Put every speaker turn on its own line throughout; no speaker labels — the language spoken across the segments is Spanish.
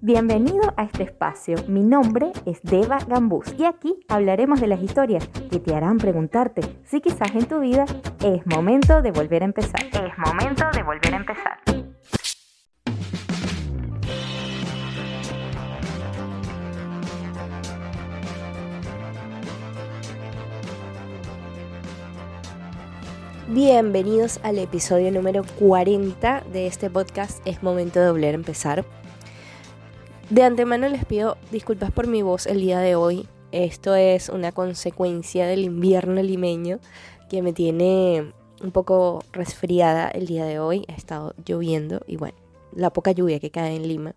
Bienvenido a este espacio. Mi nombre es Deva Gambús y aquí hablaremos de las historias que te harán preguntarte si quizás en tu vida es momento de volver a empezar.
Es momento de volver a empezar.
Bienvenidos al episodio número 40 de este podcast Es momento de volver a empezar. De antemano les pido disculpas por mi voz el día de hoy. Esto es una consecuencia del invierno limeño que me tiene un poco resfriada el día de hoy. Ha estado lloviendo y bueno, la poca lluvia que cae en Lima.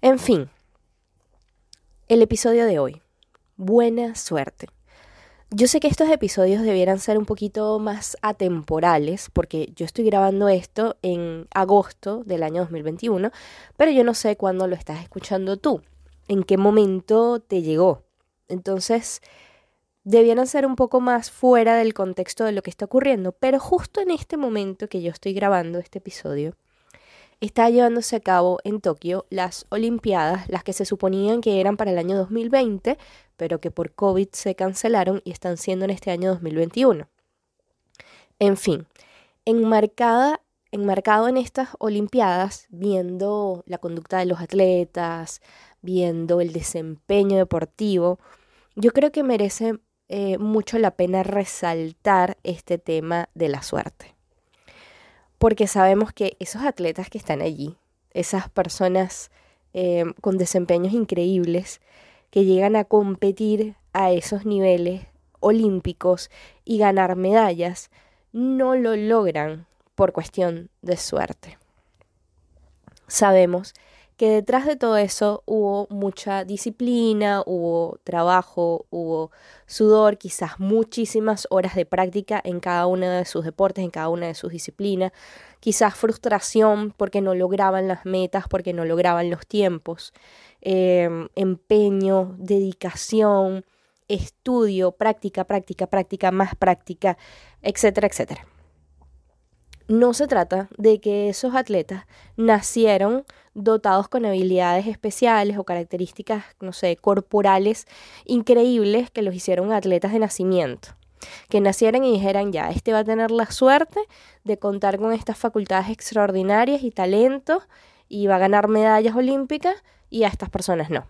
En fin, el episodio de hoy. Buena suerte. Yo sé que estos episodios debieran ser un poquito más atemporales, porque yo estoy grabando esto en agosto del año 2021, pero yo no sé cuándo lo estás escuchando tú, en qué momento te llegó. Entonces, debieran ser un poco más fuera del contexto de lo que está ocurriendo, pero justo en este momento que yo estoy grabando este episodio, está llevándose a cabo en Tokio las Olimpiadas, las que se suponían que eran para el año 2020, pero que por COVID se cancelaron y están siendo en este año 2021. En fin, enmarcada, enmarcado en estas Olimpiadas, viendo la conducta de los atletas, viendo el desempeño deportivo, yo creo que merece eh, mucho la pena resaltar este tema de la suerte porque sabemos que esos atletas que están allí, esas personas eh, con desempeños increíbles, que llegan a competir a esos niveles olímpicos y ganar medallas, no lo logran por cuestión de suerte. Sabemos que detrás de todo eso hubo mucha disciplina, hubo trabajo, hubo sudor, quizás muchísimas horas de práctica en cada uno de sus deportes, en cada una de sus disciplinas, quizás frustración porque no lograban las metas, porque no lograban los tiempos, em, empeño, dedicación, estudio, práctica, práctica, práctica, más práctica, etcétera, etcétera no se trata de que esos atletas nacieron dotados con habilidades especiales o características, no sé, corporales increíbles que los hicieron atletas de nacimiento. Que nacieran y dijeran, ya, este va a tener la suerte de contar con estas facultades extraordinarias y talentos y va a ganar medallas olímpicas y a estas personas no.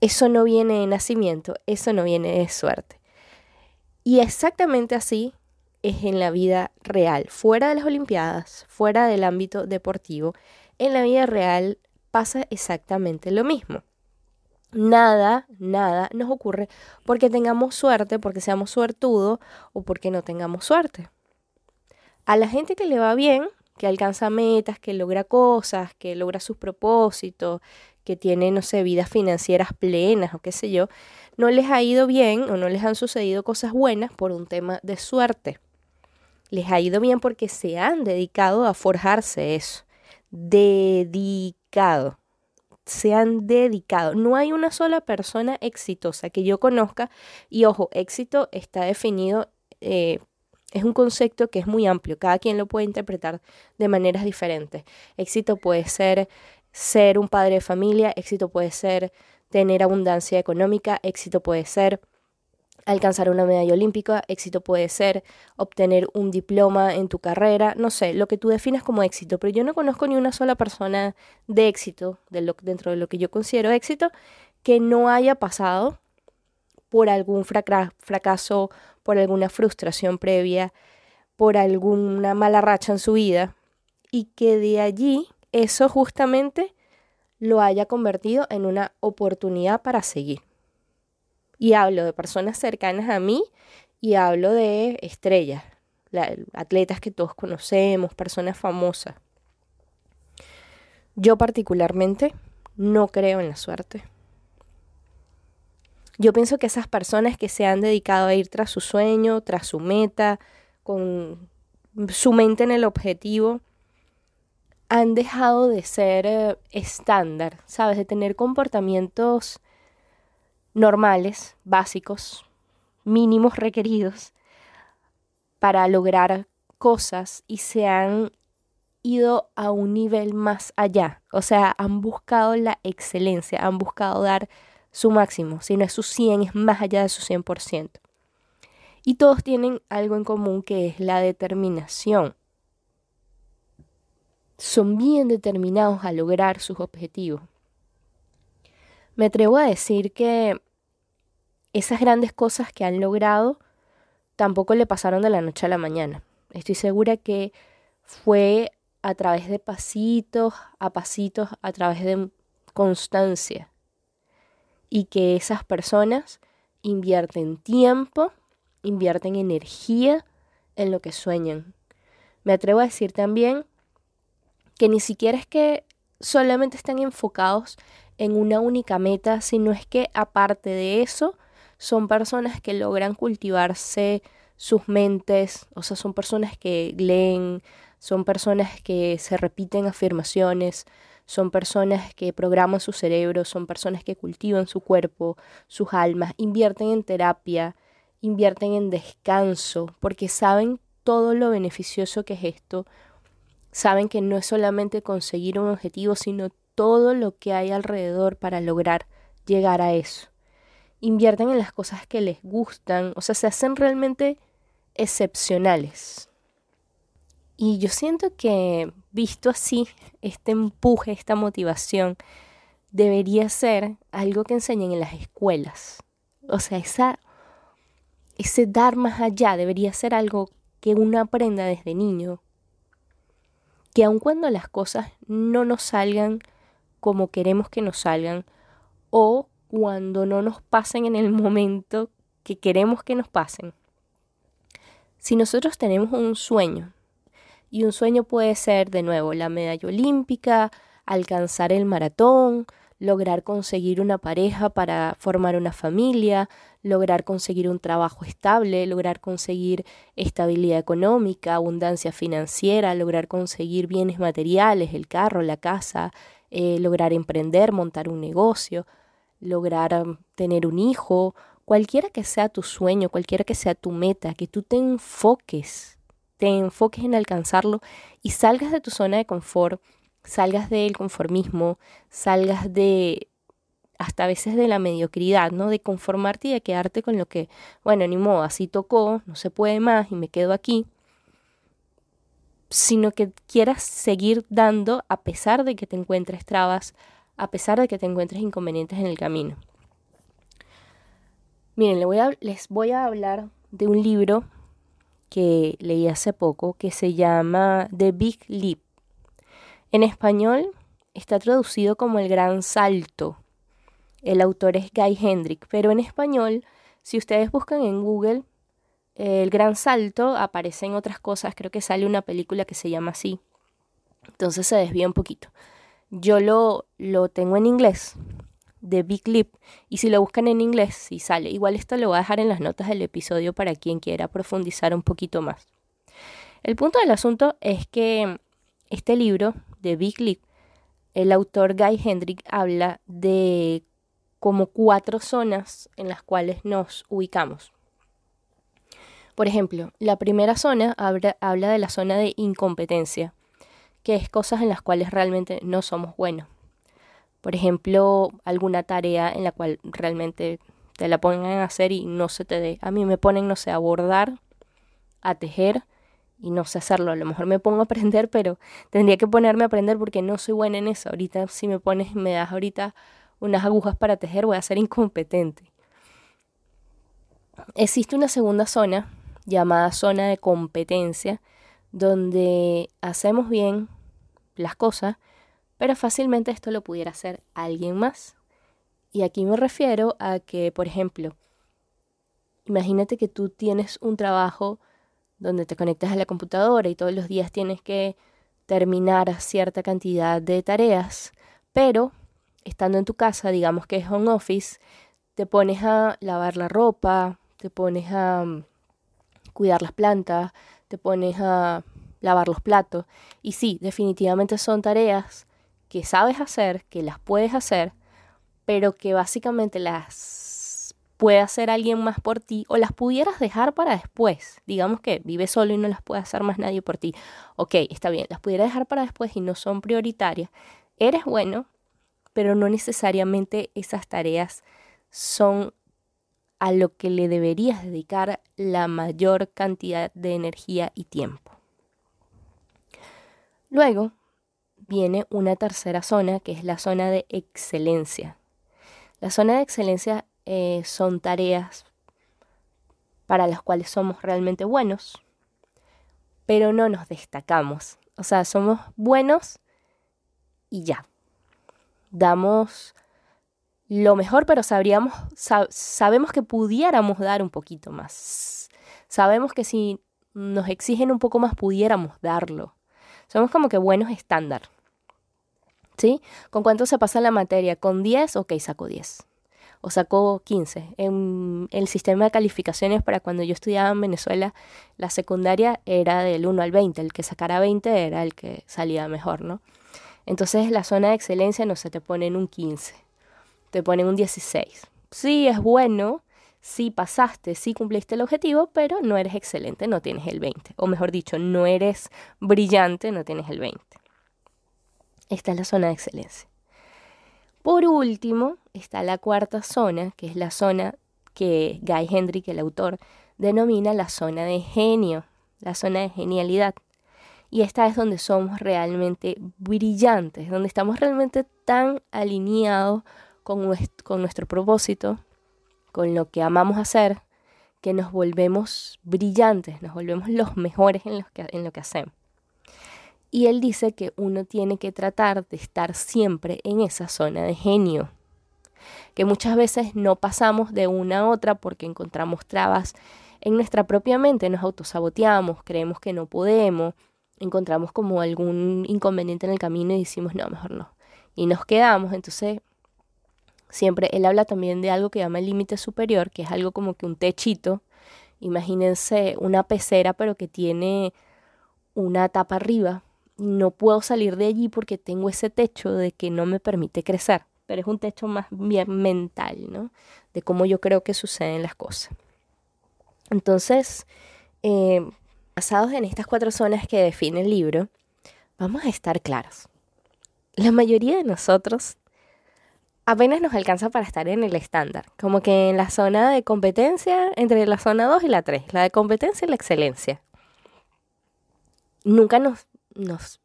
Eso no viene de nacimiento, eso no viene de suerte. Y exactamente así es en la vida real, fuera de las Olimpiadas, fuera del ámbito deportivo, en la vida real pasa exactamente lo mismo. Nada, nada nos ocurre porque tengamos suerte, porque seamos suertudos o porque no tengamos suerte. A la gente que le va bien, que alcanza metas, que logra cosas, que logra sus propósitos, que tiene, no sé, vidas financieras plenas o qué sé yo, no les ha ido bien o no les han sucedido cosas buenas por un tema de suerte les ha ido bien porque se han dedicado a forjarse eso. Dedicado. Se han dedicado. No hay una sola persona exitosa que yo conozca. Y ojo, éxito está definido, eh, es un concepto que es muy amplio. Cada quien lo puede interpretar de maneras diferentes. Éxito puede ser ser un padre de familia, éxito puede ser tener abundancia económica, éxito puede ser alcanzar una medalla olímpica, éxito puede ser obtener un diploma en tu carrera, no sé, lo que tú definas como éxito, pero yo no conozco ni una sola persona de éxito, dentro de lo que yo considero éxito, que no haya pasado por algún fracaso, por alguna frustración previa, por alguna mala racha en su vida, y que de allí eso justamente lo haya convertido en una oportunidad para seguir. Y hablo de personas cercanas a mí y hablo de estrellas, atletas que todos conocemos, personas famosas. Yo particularmente no creo en la suerte. Yo pienso que esas personas que se han dedicado a ir tras su sueño, tras su meta, con su mente en el objetivo, han dejado de ser eh, estándar, ¿sabes? De tener comportamientos normales, básicos, mínimos requeridos para lograr cosas y se han ido a un nivel más allá. O sea, han buscado la excelencia, han buscado dar su máximo. Si no es su 100, es más allá de su 100%. Y todos tienen algo en común que es la determinación. Son bien determinados a lograr sus objetivos. Me atrevo a decir que esas grandes cosas que han logrado tampoco le pasaron de la noche a la mañana. Estoy segura que fue a través de pasitos a pasitos, a través de constancia. Y que esas personas invierten tiempo, invierten energía en lo que sueñan. Me atrevo a decir también que ni siquiera es que solamente están enfocados en una única meta, sino es que aparte de eso, son personas que logran cultivarse sus mentes, o sea, son personas que leen, son personas que se repiten afirmaciones, son personas que programan su cerebro, son personas que cultivan su cuerpo, sus almas, invierten en terapia, invierten en descanso, porque saben todo lo beneficioso que es esto, saben que no es solamente conseguir un objetivo, sino todo lo que hay alrededor para lograr llegar a eso. Invierten en las cosas que les gustan, o sea, se hacen realmente excepcionales. Y yo siento que, visto así, este empuje, esta motivación, debería ser algo que enseñen en las escuelas. O sea, ese dar más allá debería ser algo que uno aprenda desde niño. Que aun cuando las cosas no nos salgan como queremos que nos salgan, o cuando no nos pasen en el momento que queremos que nos pasen, si nosotros tenemos un sueño, y un sueño puede ser, de nuevo, la medalla olímpica, alcanzar el maratón, lograr conseguir una pareja para formar una familia, lograr conseguir un trabajo estable, lograr conseguir estabilidad económica, abundancia financiera, lograr conseguir bienes materiales, el carro, la casa, eh, lograr emprender, montar un negocio, lograr um, tener un hijo, cualquiera que sea tu sueño, cualquiera que sea tu meta, que tú te enfoques te enfoques en alcanzarlo y salgas de tu zona de confort, salgas del conformismo, salgas de hasta a veces de la mediocridad, ¿no? De conformarte y de quedarte con lo que, bueno, ni modo, así tocó, no se puede más y me quedo aquí, sino que quieras seguir dando a pesar de que te encuentres trabas, a pesar de que te encuentres inconvenientes en el camino. Miren, les voy a, hablar de un libro que leí hace poco que se llama The Big Leap. En español está traducido como El Gran Salto. El autor es Guy Hendrick, pero en español, si ustedes buscan en Google El Gran Salto, aparecen otras cosas. Creo que sale una película que se llama así. Entonces se desvía un poquito. Yo lo, lo tengo en inglés, de Big Leap. Y si lo buscan en inglés, sí sale. Igual esto lo voy a dejar en las notas del episodio para quien quiera profundizar un poquito más. El punto del asunto es que este libro de Big Leap, el autor Guy Hendrick habla de como cuatro zonas en las cuales nos ubicamos. Por ejemplo, la primera zona habla, habla de la zona de incompetencia, que es cosas en las cuales realmente no somos buenos. Por ejemplo, alguna tarea en la cual realmente te la pongan a hacer y no se te dé. A mí me ponen, no sé, a bordar, a tejer y no sé hacerlo. A lo mejor me pongo a aprender, pero tendría que ponerme a aprender porque no soy buena en eso. Ahorita si me pones, me das ahorita unas agujas para tejer, voy a ser incompetente. Existe una segunda zona llamada zona de competencia donde hacemos bien las cosas pero fácilmente esto lo pudiera hacer alguien más. Y aquí me refiero a que, por ejemplo, imagínate que tú tienes un trabajo donde te conectas a la computadora y todos los días tienes que terminar cierta cantidad de tareas, pero estando en tu casa, digamos que es home office, te pones a lavar la ropa, te pones a mm, cuidar las plantas, te pones a lavar los platos. Y sí, definitivamente son tareas que sabes hacer, que las puedes hacer, pero que básicamente las puede hacer alguien más por ti o las pudieras dejar para después. Digamos que vives solo y no las puede hacer más nadie por ti. Ok, está bien, las pudieras dejar para después y no son prioritarias. Eres bueno, pero no necesariamente esas tareas son a lo que le deberías dedicar la mayor cantidad de energía y tiempo. Luego viene una tercera zona que es la zona de excelencia. La zona de excelencia eh, son tareas para las cuales somos realmente buenos, pero no nos destacamos. O sea, somos buenos y ya. Damos lo mejor, pero sabríamos, sabemos que pudiéramos dar un poquito más. Sabemos que si nos exigen un poco más, pudiéramos darlo. Somos como que buenos estándar. ¿Sí? ¿Con cuánto se pasa la materia? ¿Con 10? Ok, saco 10 o sacó 15. En el sistema de calificaciones para cuando yo estudiaba en Venezuela, la secundaria era del 1 al 20, el que sacara 20 era el que salía mejor, ¿no? Entonces la zona de excelencia no se te pone en un 15, te ponen un 16. Sí, es bueno, sí pasaste, sí cumpliste el objetivo, pero no eres excelente, no tienes el 20. O mejor dicho, no eres brillante, no tienes el 20. Esta es la zona de excelencia. Por último, está la cuarta zona, que es la zona que Guy Hendrick, el autor, denomina la zona de genio, la zona de genialidad. Y esta es donde somos realmente brillantes, donde estamos realmente tan alineados con nuestro, propósito, con lo que amamos hacer, que nos volvemos brillantes, nos volvemos los mejores en, lo que hacemos. Y él dice que uno tiene que tratar de estar siempre en esa zona de genio, que muchas veces no pasamos de una a otra porque encontramos trabas en nuestra propia mente, nos autosaboteamos, creemos que no podemos, encontramos como algún inconveniente en el camino y decimos, no, mejor no. Y nos quedamos, entonces siempre él habla también de algo que llama el límite superior, que es algo como que un techito, imagínense una pecera pero que tiene una tapa arriba no puedo salir de allí porque tengo ese techo de que no me permite crecer, pero es un techo más bien mental, ¿no? De cómo yo creo que suceden las cosas. Entonces, eh, basados en estas cuatro zonas que define el libro, vamos a estar claros. La mayoría de nosotros apenas nos alcanza para estar en el estándar, como que en la zona de competencia entre la zona 2 y la 3, la de competencia y la excelencia. Nunca nos nos,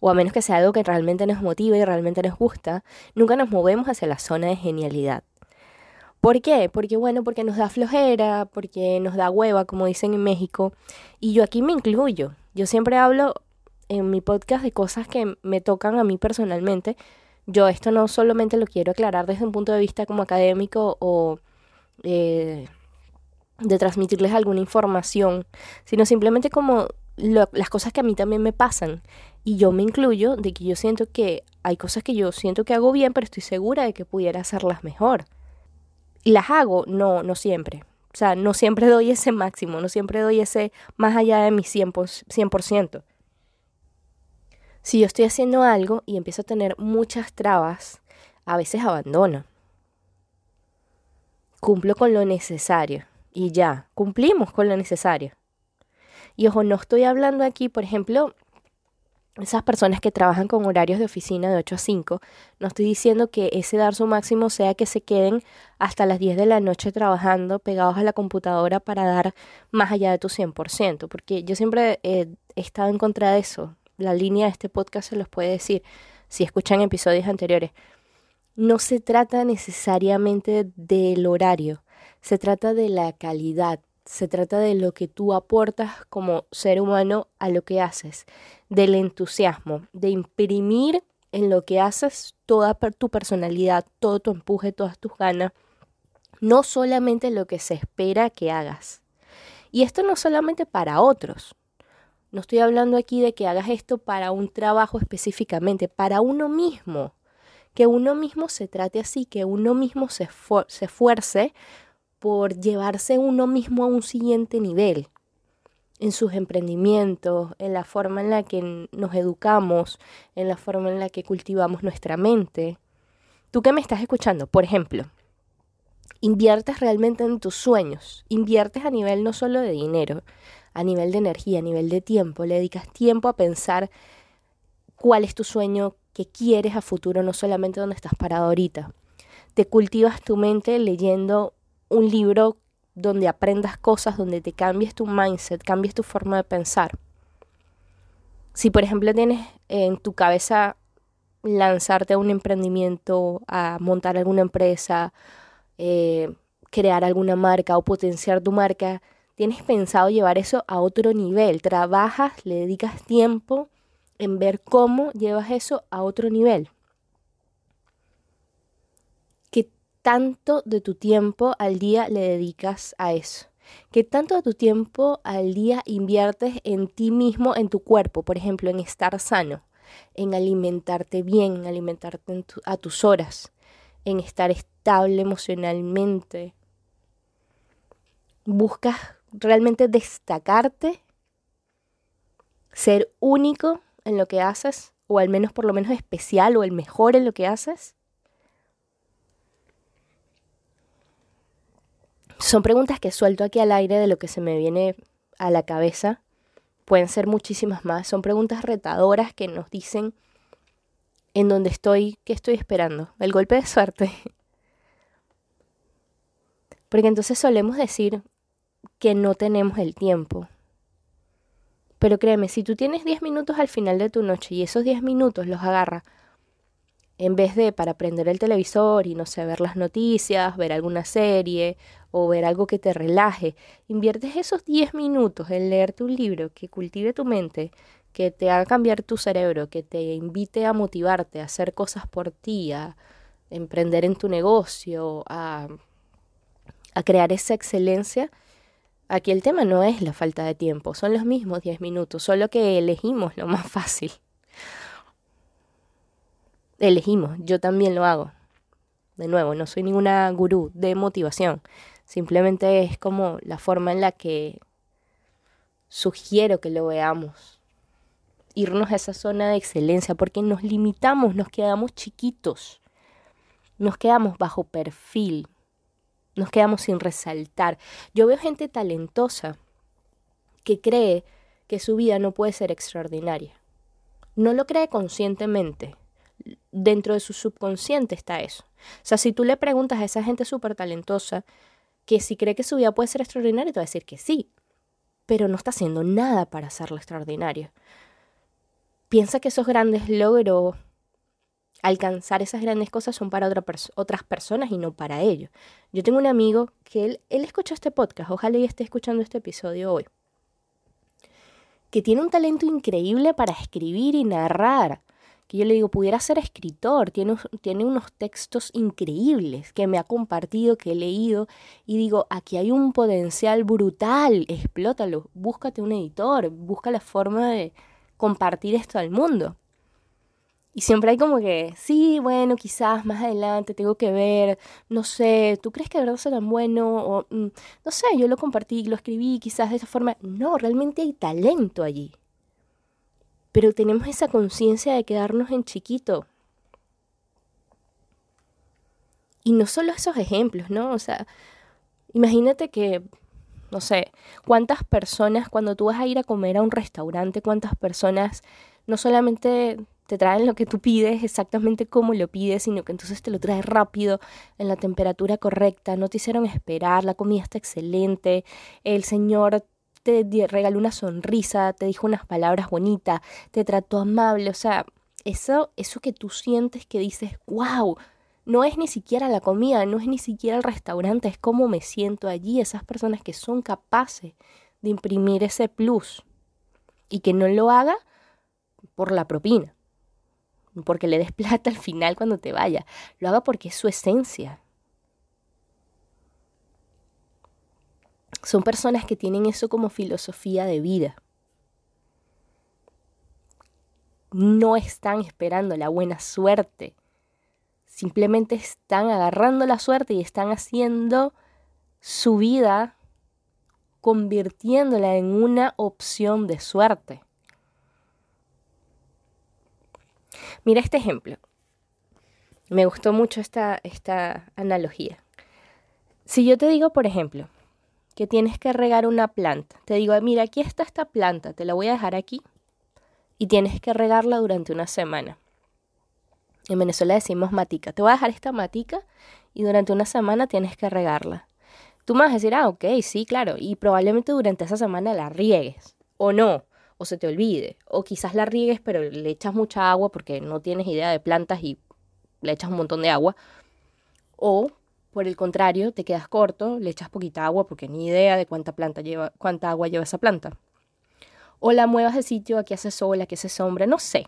o a menos que sea algo que realmente nos motive y realmente nos gusta, nunca nos movemos hacia la zona de genialidad. ¿Por qué? Porque bueno, porque nos da flojera, porque nos da hueva, como dicen en México, y yo aquí me incluyo. Yo siempre hablo en mi podcast de cosas que me tocan a mí personalmente. Yo esto no solamente lo quiero aclarar desde un punto de vista como académico o eh, de transmitirles alguna información, sino simplemente como las cosas que a mí también me pasan. Y yo me incluyo de que yo siento que hay cosas que yo siento que hago bien, pero estoy segura de que pudiera hacerlas mejor. Las hago, no, no siempre. O sea, no siempre doy ese máximo, no siempre doy ese más allá de mi 100%. 100%. Si yo estoy haciendo algo y empiezo a tener muchas trabas, a veces abandono. Cumplo con lo necesario y ya, cumplimos con lo necesario. Y ojo, no estoy hablando aquí, por ejemplo, esas personas que trabajan con horarios de oficina de 8 a 5, no estoy diciendo que ese dar su máximo sea que se queden hasta las 10 de la noche trabajando pegados a la computadora para dar más allá de tu 100%, porque yo siempre he estado en contra de eso. La línea de este podcast se los puede decir si escuchan episodios anteriores. No se trata necesariamente del horario, se trata de la calidad, se trata de lo que tú aportas como ser humano a lo que haces, del entusiasmo, de imprimir en lo que haces toda tu personalidad, todo tu empuje, todas tus ganas, no solamente lo que se espera que hagas. Y esto no solamente para otros. No estoy hablando aquí de que hagas esto para un trabajo específicamente, para uno mismo. Que uno mismo se trate así, que uno mismo se, se esfuerce por llevarse uno mismo a un siguiente nivel en sus emprendimientos, en la forma en la que nos educamos, en la forma en la que cultivamos nuestra mente. Tú que me estás escuchando, por ejemplo, inviertes realmente en tus sueños, inviertes a nivel no solo de dinero, a nivel de energía, a nivel de tiempo, le dedicas tiempo a pensar cuál es tu sueño, qué quieres a futuro, no solamente donde estás parado ahorita. Te cultivas tu mente leyendo un libro donde aprendas cosas, donde te cambies tu mindset, cambies tu forma de pensar. Si por ejemplo tienes en tu cabeza lanzarte a un emprendimiento, a montar alguna empresa, eh, crear alguna marca o potenciar tu marca, tienes pensado llevar eso a otro nivel, trabajas, le dedicas tiempo en ver cómo llevas eso a otro nivel. ¿Qué tanto de tu tiempo al día le dedicas a eso? ¿Qué tanto de tu tiempo al día inviertes en ti mismo, en tu cuerpo? Por ejemplo, en estar sano, en alimentarte bien, en alimentarte a tus horas, en estar estable emocionalmente. Buscas realmente destacarte, ser único en lo que haces, o al menos por lo menos especial o el mejor en lo que haces? Son preguntas que suelto aquí al aire de lo que se me viene a la cabeza. Pueden ser muchísimas más. Son preguntas retadoras que nos dicen en dónde estoy, qué estoy esperando. El golpe de suerte. Porque entonces solemos decir que no tenemos el tiempo. Pero créeme, si tú tienes 10 minutos al final de tu noche y esos 10 minutos los agarra en vez de para prender el televisor y no sé, ver las noticias, ver alguna serie o ver algo que te relaje, inviertes esos 10 minutos en leerte un libro que cultive tu mente, que te haga cambiar tu cerebro, que te invite a motivarte, a hacer cosas por ti, a emprender en tu negocio, a, a crear esa excelencia, Aquí el tema no es la falta de tiempo, son los mismos 10 minutos, solo que elegimos lo más fácil. Elegimos, yo también lo hago. De nuevo, no soy ninguna gurú de motivación, simplemente es como la forma en la que sugiero que lo veamos. Irnos a esa zona de excelencia, porque nos limitamos, nos quedamos chiquitos, nos quedamos bajo perfil, nos quedamos sin resaltar. Yo veo gente talentosa que cree que su vida no puede ser extraordinaria. No lo cree conscientemente. Dentro de su subconsciente está eso. O sea, si tú le preguntas a esa gente súper talentosa que si cree que su vida puede ser extraordinaria, te va a decir que sí, pero no está haciendo nada para hacerlo extraordinario. Piensa que esos grandes logros alcanzar esas grandes cosas son para otras personas y no para ellos. Yo tengo un amigo que él, él escucha este podcast, ojalá y esté escuchando este episodio hoy, que tiene un talento increíble para escribir y narrar, que yo le digo, pudiera ser escritor, tiene, tiene unos textos increíbles que me ha compartido, que he leído, y digo, aquí hay un potencial brutal, explótalo, búscate un editor, busca la forma de compartir esto al mundo. Y siempre hay como que, sí, bueno, quizás más adelante tengo que ver, no sé, ¿tú crees que de verdad sea tan bueno? O, mm, no sé, yo lo compartí, lo escribí, quizás de esa forma. No, realmente hay talento allí. Pero tenemos esa conciencia de quedarnos en chiquito. Y no solo esos ejemplos, ¿no? O sea, imagínate que, no sé, cuántas personas, cuando tú vas a ir a comer a un restaurante, cuántas personas no solamente te traen lo que tú pides exactamente como lo pides, sino que entonces te lo traes rápido, en la temperatura correcta, no te hicieron esperar, la comida está excelente, el Señor te regaló una sonrisa, te dijo unas palabras bonitas, te trató amable, o sea, eso, eso que tú sientes que dices, wow, no es ni siquiera la comida, no es ni siquiera el restaurante, es cómo me siento allí, esas personas que son capaces de imprimir ese plus y que no lo haga por la propina porque le des plata al final cuando te vaya. Lo haga porque es su esencia. Son personas que tienen eso como filosofía de vida. No están esperando la buena suerte. Simplemente están agarrando la suerte y están haciendo su vida convirtiéndola en una opción de suerte. Mira este ejemplo. Me gustó mucho esta, esta analogía. Si yo te digo, por ejemplo, que tienes que regar una planta, te digo, mira, aquí está esta planta, te la voy a dejar aquí y tienes que regarla durante una semana. En Venezuela decimos matica. Te voy a dejar esta matica y durante una semana tienes que regarla. Tú me vas a decir, ah, ok, sí, claro. Y probablemente durante esa semana la riegues. O no. O se te olvide. O quizás la riegues, pero le echas mucha agua porque no tienes idea de plantas y le echas un montón de agua. O, por el contrario, te quedas corto, le echas poquita agua porque ni idea de cuánta planta lleva, cuánta agua lleva esa planta. O la muevas de sitio, aquí hace sol, aquí hace sombra, no sé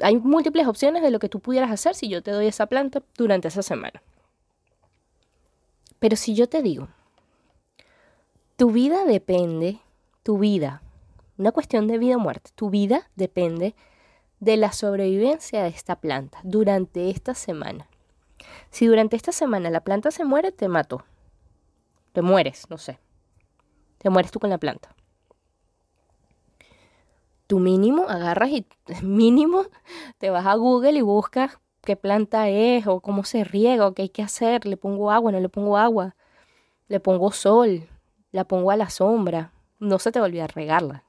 hay múltiples opciones de lo que tú pudieras hacer si yo te doy esa planta durante esa semana. Pero si yo te digo, tu vida depende, tu vida, una cuestión de vida o muerte, tu vida depende de la sobrevivencia de esta planta durante esta semana. Si durante esta semana la planta se muere, te mato. Te mueres, no sé. Te mueres tú con la planta tu mínimo agarras y mínimo te vas a Google y buscas qué planta es o cómo se riega o qué hay que hacer. Le pongo agua, no le pongo agua. Le pongo sol, la pongo a la sombra. No se te va a olvidar regarla.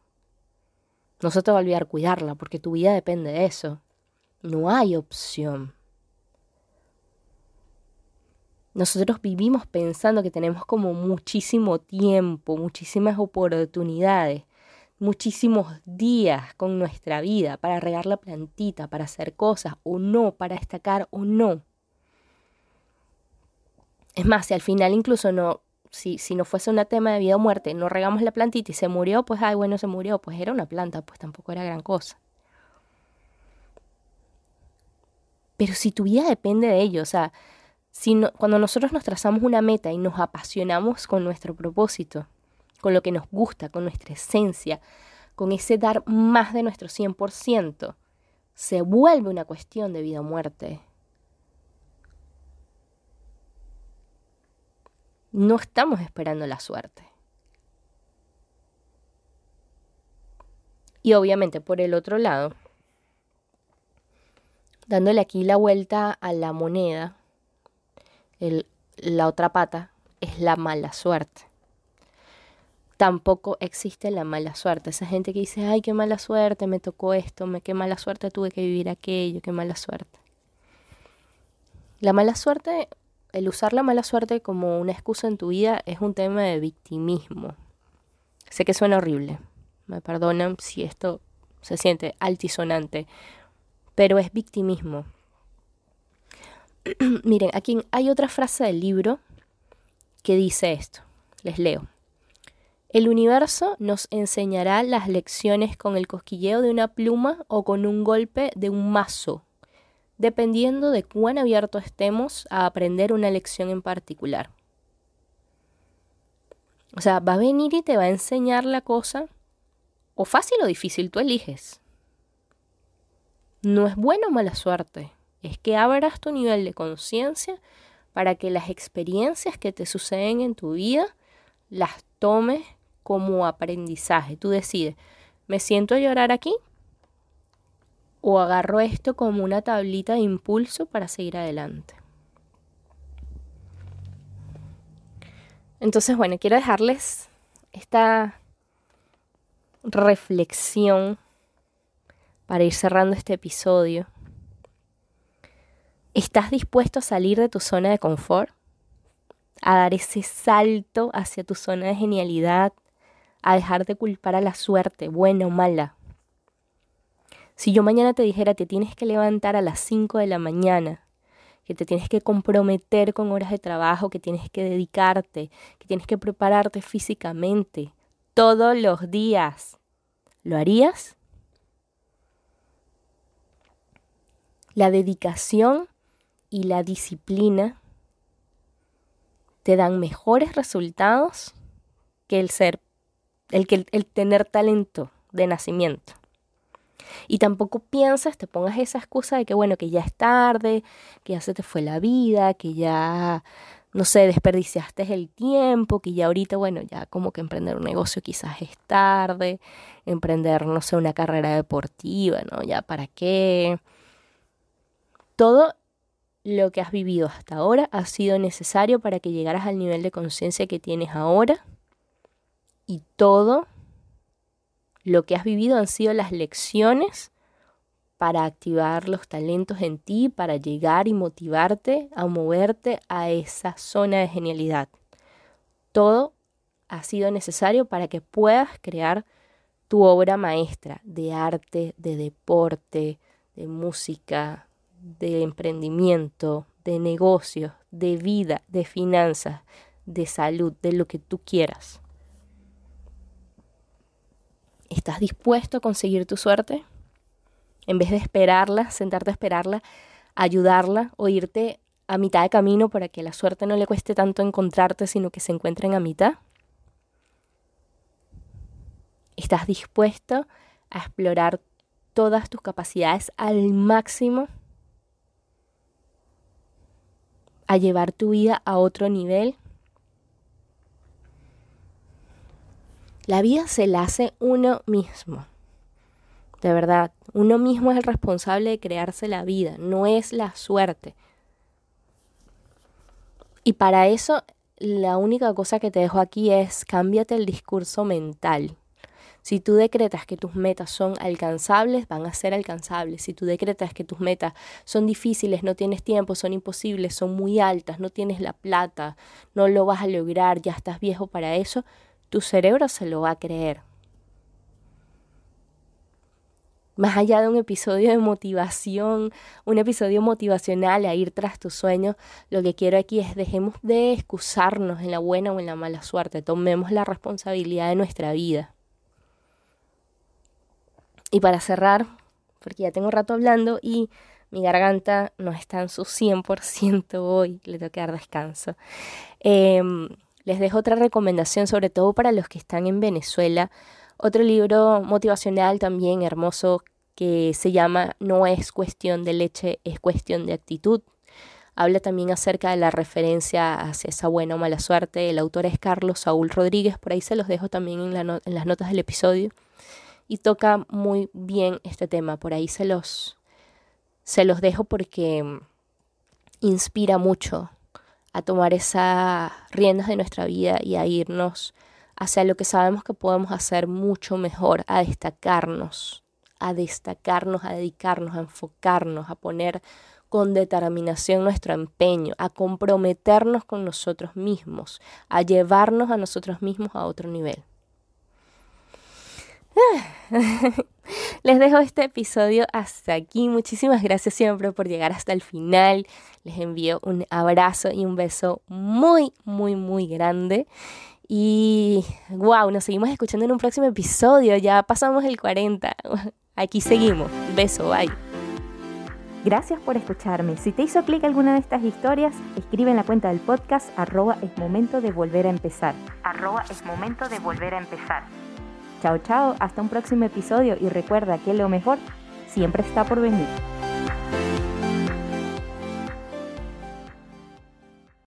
No se te va a olvidar cuidarla porque tu vida depende de eso. No hay opción. Nosotros vivimos pensando que tenemos como muchísimo tiempo, muchísimas oportunidades muchísimos días con nuestra vida para regar la plantita, para hacer cosas o no, para destacar o no. Es más, si al final incluso no, si, si no fuese un tema de vida o muerte, no regamos la plantita y se murió, pues ay, bueno, se murió, pues era una planta, pues tampoco era gran cosa. Pero si tu vida depende de ello, o sea, si cuando nosotros nos trazamos una meta y nos apasionamos con nuestro propósito, con lo que nos gusta, con nuestra esencia, con ese dar más de nuestro 100%, se vuelve una cuestión de vida o muerte. No estamos esperando la suerte. Y obviamente por el otro lado, dándole aquí la vuelta a la moneda, la otra pata es la mala suerte tampoco existe la mala suerte. Esa gente que dice, ay, qué mala suerte, me tocó esto, me, qué mala suerte tuve que vivir aquello, qué mala suerte. La mala suerte, el usar la mala suerte como una excusa en tu vida es un tema de victimismo. Sé que suena horrible, me perdonan si esto se siente altisonante, pero es victimismo. Miren, aquí hay otra frase del libro que dice esto. Les leo. El universo nos enseñará las lecciones con el cosquilleo de una pluma o con un golpe de un mazo, dependiendo de cuán abierto estemos a aprender una lección en particular. O sea, va a venir y te va a enseñar la cosa, o fácil o difícil, tú eliges. No es buena o mala suerte, es que abras tu nivel de conciencia para que las experiencias que te suceden en tu vida las tomes como aprendizaje. Tú decides, ¿me siento a llorar aquí? ¿O agarro esto como una tablita de impulso para seguir adelante? Entonces, bueno, quiero dejarles esta reflexión para ir cerrando este episodio. ¿Estás dispuesto a salir de tu zona de confort? A dar ese salto hacia tu zona de genialidad, a dejar de culpar a la suerte, buena o mala. Si yo mañana te dijera te tienes que levantar a las 5 de la mañana, que te tienes que comprometer con horas de trabajo, que tienes que dedicarte, que tienes que prepararte físicamente todos los días, ¿lo harías? La dedicación y la disciplina te dan mejores resultados que el ser el, que, el tener talento de nacimiento. Y tampoco piensas, te pongas esa excusa de que, bueno, que ya es tarde, que ya se te fue la vida, que ya, no sé, desperdiciaste el tiempo, que ya ahorita, bueno, ya como que emprender un negocio quizás es tarde, emprender, no sé, una carrera deportiva, ¿no? Ya para qué. Todo lo que has vivido hasta ahora ha sido necesario para que llegaras al nivel de conciencia que tienes ahora y todo lo que has vivido han sido las lecciones para activar los talentos en ti, para llegar y motivarte a moverte a esa zona de genialidad. Todo ha sido necesario para que puedas crear tu obra maestra de arte, de deporte, de música, de emprendimiento, de negocios, de vida, de finanzas, de salud, de lo que tú quieras. ¿Estás dispuesto a conseguir tu suerte? En vez de esperarla, sentarte a esperarla, ayudarla o irte a mitad de camino para que la suerte no le cueste tanto encontrarte, sino que se encuentren a mitad. ¿Estás dispuesto a explorar todas tus capacidades al máximo? ¿A llevar tu vida a otro nivel? La vida se la hace uno mismo. De verdad, uno mismo es el responsable de crearse la vida, no es la suerte. Y para eso, la única cosa que te dejo aquí es cámbiate el discurso mental. Si tú decretas que tus metas son alcanzables, van a ser alcanzables. Si tú decretas que tus metas son difíciles, no tienes tiempo, son imposibles, son muy altas, no tienes la plata, no lo vas a lograr, ya estás viejo para eso, tu cerebro se lo va a creer. Más allá de un episodio de motivación, un episodio motivacional a ir tras tus sueños, lo que quiero aquí es dejemos de excusarnos en la buena o en la mala suerte, tomemos la responsabilidad de nuestra vida. Y para cerrar, porque ya tengo rato hablando y mi garganta no está en su 100% hoy, le tengo que dar descanso. Em, les dejo otra recomendación, sobre todo para los que están en Venezuela. Otro libro motivacional también hermoso que se llama No es cuestión de leche, es cuestión de actitud. Habla también acerca de la referencia hacia esa buena o mala suerte. El autor es Carlos Saúl Rodríguez, por ahí se los dejo también en, las notas del episodio. Y toca muy bien este tema, por ahí se los, se los dejo porque inspira mucho a tomar esas riendas de nuestra vida y a irnos hacia lo que sabemos que podemos hacer mucho mejor, a destacarnos, a destacarnos, a dedicarnos, a enfocarnos, a poner con determinación nuestro empeño, a comprometernos con nosotros mismos, a llevarnos a nosotros mismos a otro nivel. Les dejo este episodio hasta aquí. Muchísimas gracias siempre por llegar hasta el final. Les envío un abrazo y un beso muy, muy, muy grande. Y wow, nos seguimos escuchando en un próximo episodio. Ya pasamos el 40. Aquí seguimos. Beso, bye.
Gracias por escucharme. Si te hizo clic alguna de estas historias, escribe en la cuenta del podcast arroba es momento de volver a empezar.
Arroba es momento de volver a empezar.
Chao, chao, hasta un próximo episodio y recuerda que lo mejor siempre está por venir.